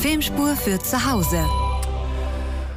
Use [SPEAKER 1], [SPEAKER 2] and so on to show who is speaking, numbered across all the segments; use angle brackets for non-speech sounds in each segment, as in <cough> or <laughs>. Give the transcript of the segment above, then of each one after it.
[SPEAKER 1] Filmspur für zu Hause.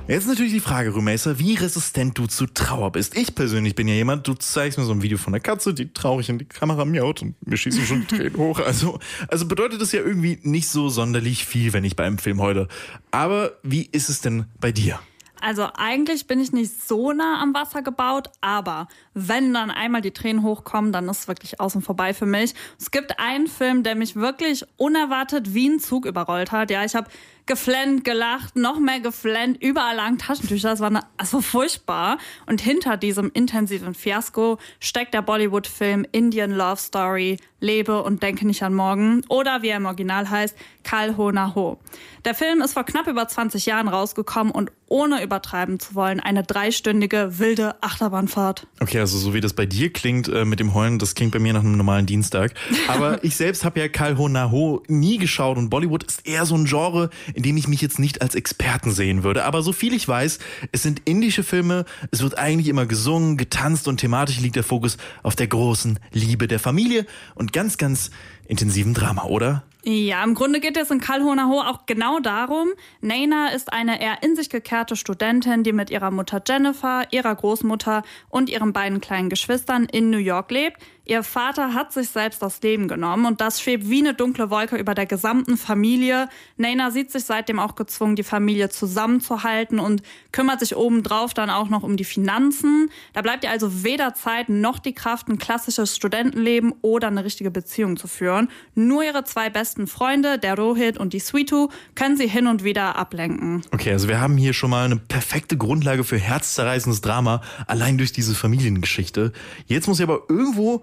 [SPEAKER 2] Jetzt natürlich die Frage, Rumacer, wie resistent du zu Trauer bist. Ich persönlich bin ja jemand, du zeigst mir so ein Video von der Katze, die traurig in die Kamera miaut und mir schießen schon Tränen hoch. Also, also bedeutet das ja irgendwie nicht so sonderlich viel, wenn ich beim Film heule. Aber wie ist es denn bei dir?
[SPEAKER 3] Also eigentlich bin ich nicht so nah am Wasser gebaut, aber wenn dann einmal die Tränen hochkommen, dann ist es wirklich außen vorbei für mich. Es gibt einen Film, der mich wirklich unerwartet wie ein Zug überrollt hat. Ja, ich habe geflennt, gelacht, noch mehr geflennt, überall lagen Taschentücher. Das war eine, also furchtbar. Und hinter diesem intensiven Fiasko steckt der Bollywood-Film Indian Love Story Lebe und denke nicht an morgen oder wie er im Original heißt, Kal Ho Na Ho. Der Film ist vor knapp über 20 Jahren rausgekommen und ohne übertreiben zu wollen, eine dreistündige wilde Achterbahnfahrt.
[SPEAKER 2] Okay, also so wie das bei dir klingt äh, mit dem Heulen, das klingt bei mir nach einem normalen Dienstag. Aber <laughs> ich selbst habe ja Kal Ho Na Ho nie geschaut und Bollywood ist eher so ein Genre, in dem ich mich jetzt nicht als Experten sehen würde. Aber so viel ich weiß, es sind indische Filme, es wird eigentlich immer gesungen, getanzt und thematisch liegt der Fokus auf der großen Liebe der Familie und ganz, ganz intensiven Drama, oder?
[SPEAKER 3] Ja, im Grunde geht es in Kalhonaho auch genau darum. Naina ist eine eher in sich gekehrte Studentin, die mit ihrer Mutter Jennifer, ihrer Großmutter und ihren beiden kleinen Geschwistern in New York lebt. Ihr Vater hat sich selbst das Leben genommen und das schwebt wie eine dunkle Wolke über der gesamten Familie. Naina sieht sich seitdem auch gezwungen, die Familie zusammenzuhalten und kümmert sich obendrauf dann auch noch um die Finanzen. Da bleibt ihr also weder Zeit noch die Kraft, ein klassisches Studentenleben oder eine richtige Beziehung zu führen. Nur ihre zwei besten besten Freunde, der Rohit und die Sweetu, können sie hin und wieder ablenken.
[SPEAKER 2] Okay, also wir haben hier schon mal eine perfekte Grundlage für herzzerreißendes Drama, allein durch diese Familiengeschichte. Jetzt muss ja aber irgendwo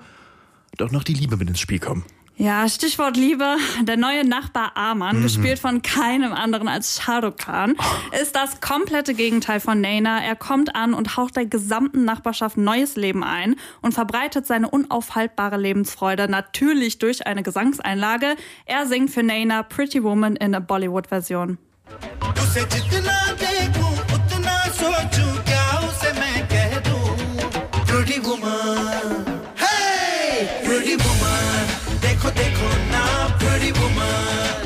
[SPEAKER 2] doch noch die Liebe mit ins Spiel kommen.
[SPEAKER 3] Ja, Stichwort Liebe. Der neue Nachbar Arman, mhm. gespielt von keinem anderen als Shahrukh Khan, ist das komplette Gegenteil von Naina. Er kommt an und haucht der gesamten Nachbarschaft neues Leben ein und verbreitet seine unaufhaltbare Lebensfreude natürlich durch eine Gesangseinlage. Er singt für Naina Pretty Woman in a Bollywood-Version. Pretty Woman, hey, Pretty Woman. देखो देखो ना pretty woman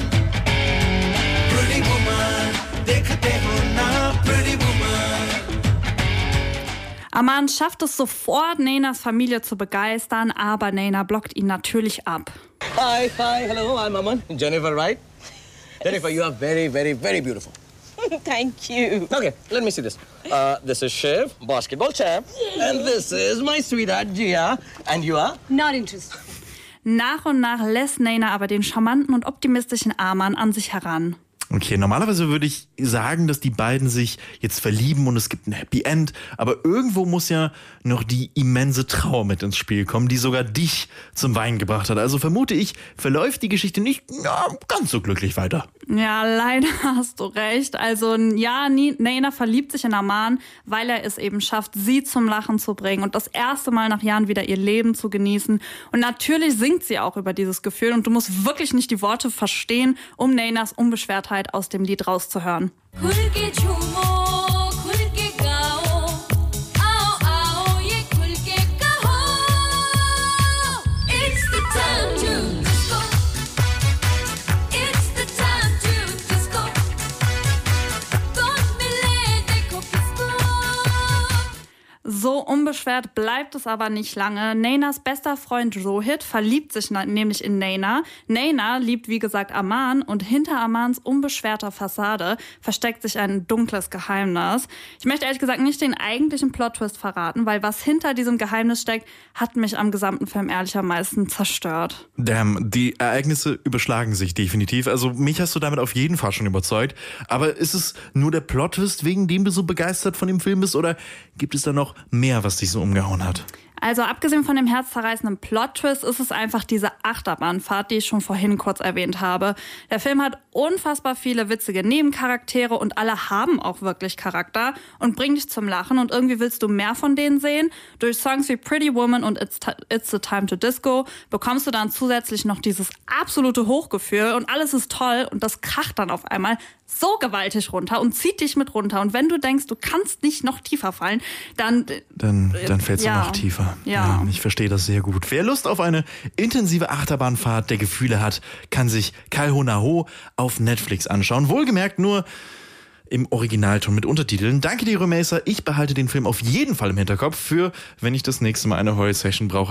[SPEAKER 3] pretty woman देखते हो ना pretty woman Aman schafft es sofort, Nenas Familie zu begeistern, aber Nena blockt ihn natürlich ab.
[SPEAKER 4] Hi, hi, hello, I'm Aman. Jennifer, right? Jennifer, you are very, very, very beautiful. <laughs>
[SPEAKER 5] Thank you.
[SPEAKER 4] Okay, let me see this. Uh, this is Shiv, basketball champ. And this is my sweetheart, Gia. And you are?
[SPEAKER 5] Not interested.
[SPEAKER 3] Nach und nach lässt Naina aber den charmanten und optimistischen Arman an sich heran.
[SPEAKER 2] Okay, normalerweise würde ich sagen, dass die beiden sich jetzt verlieben und es gibt ein Happy End, aber irgendwo muss ja noch die immense Trauer mit ins Spiel kommen, die sogar dich zum Wein gebracht hat. Also vermute ich, verläuft die Geschichte nicht ja, ganz so glücklich weiter.
[SPEAKER 3] Ja, leider <laughs> hast du recht. Also ja, Naina verliebt sich in Aman, weil er es eben schafft, sie zum Lachen zu bringen und das erste Mal nach Jahren wieder ihr Leben zu genießen. Und natürlich singt sie auch über dieses Gefühl und du musst wirklich nicht die Worte verstehen, um Nainas Unbeschwertheit Wahrheit aus dem Lied rauszuhören. So unbeschwert bleibt es aber nicht lange. Nainas bester Freund Rohit verliebt sich nämlich in Naina. Naina liebt wie gesagt Aman und hinter Amans unbeschwerter Fassade versteckt sich ein dunkles Geheimnis. Ich möchte ehrlich gesagt nicht den eigentlichen Plot-Twist verraten, weil was hinter diesem Geheimnis steckt, hat mich am gesamten Film ehrlichermaßen zerstört.
[SPEAKER 2] Damn, die Ereignisse überschlagen sich definitiv. Also mich hast du damit auf jeden Fall schon überzeugt. Aber ist es nur der Plot-Twist, wegen dem du so begeistert von dem Film bist oder gibt es da noch mehr, was dich so umgehauen hat?
[SPEAKER 3] Also abgesehen von dem herzzerreißenden Plot-Twist ist es einfach diese Achterbahnfahrt, die ich schon vorhin kurz erwähnt habe. Der Film hat unfassbar viele witzige Nebencharaktere und alle haben auch wirklich Charakter und bringen dich zum Lachen und irgendwie willst du mehr von denen sehen. Durch Songs wie Pretty Woman und It's, It's the Time to Disco bekommst du dann zusätzlich noch dieses absolute Hochgefühl und alles ist toll und das kracht dann auf einmal so gewaltig runter und zieht dich mit runter. Und wenn du denkst, du kannst nicht noch tiefer fallen, dann.
[SPEAKER 2] Dann, dann fällst ja. du noch tiefer. Ja,
[SPEAKER 3] Ja.
[SPEAKER 2] ich verstehe das sehr gut. Wer Lust auf eine intensive Achterbahnfahrt der Gefühle hat, kann sich Kalho Naho auf Netflix anschauen. Wohlgemerkt nur im Originalton mit Untertiteln. Danke dir, Remacer. Ich behalte den Film auf jeden Fall im Hinterkopf für, wenn ich das nächste Mal eine Horror-Session brauche.